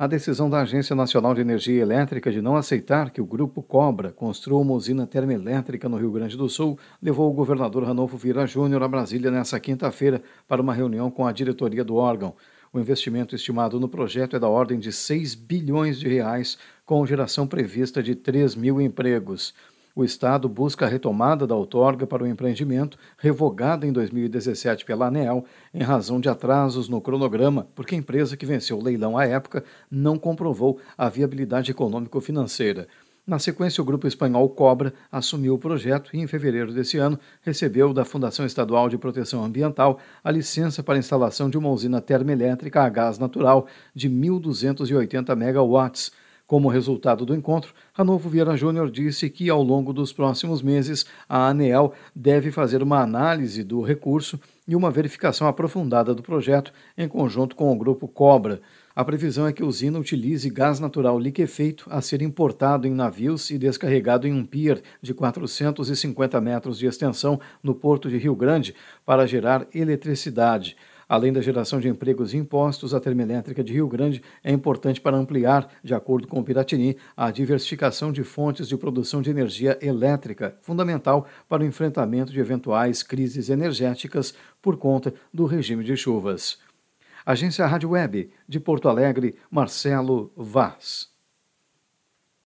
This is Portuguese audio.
A decisão da Agência Nacional de Energia Elétrica de não aceitar que o Grupo Cobra construa uma usina termoelétrica no Rio Grande do Sul levou o governador Ranolfo Vieira Júnior a Brasília nesta quinta-feira para uma reunião com a diretoria do órgão. O investimento estimado no projeto é da ordem de 6 bilhões de reais, com geração prevista de 3 mil empregos. O Estado busca a retomada da outorga para o empreendimento, revogada em 2017 pela ANEEL, em razão de atrasos no cronograma, porque a empresa que venceu o leilão à época não comprovou a viabilidade econômico-financeira. Na sequência, o grupo espanhol Cobra assumiu o projeto e, em fevereiro desse ano, recebeu da Fundação Estadual de Proteção Ambiental a licença para a instalação de uma usina termoelétrica a gás natural de 1.280 megawatts como resultado do encontro, Ranolfo Vieira Júnior disse que, ao longo dos próximos meses, a ANEEL deve fazer uma análise do recurso e uma verificação aprofundada do projeto em conjunto com o grupo Cobra. A previsão é que a usina utilize gás natural liquefeito a ser importado em navios e descarregado em um pier de 450 metros de extensão no porto de Rio Grande para gerar eletricidade. Além da geração de empregos e impostos, a termoelétrica de Rio Grande é importante para ampliar, de acordo com o Piratini, a diversificação de fontes de produção de energia elétrica, fundamental para o enfrentamento de eventuais crises energéticas por conta do regime de chuvas. Agência Rádio Web, de Porto Alegre, Marcelo Vaz.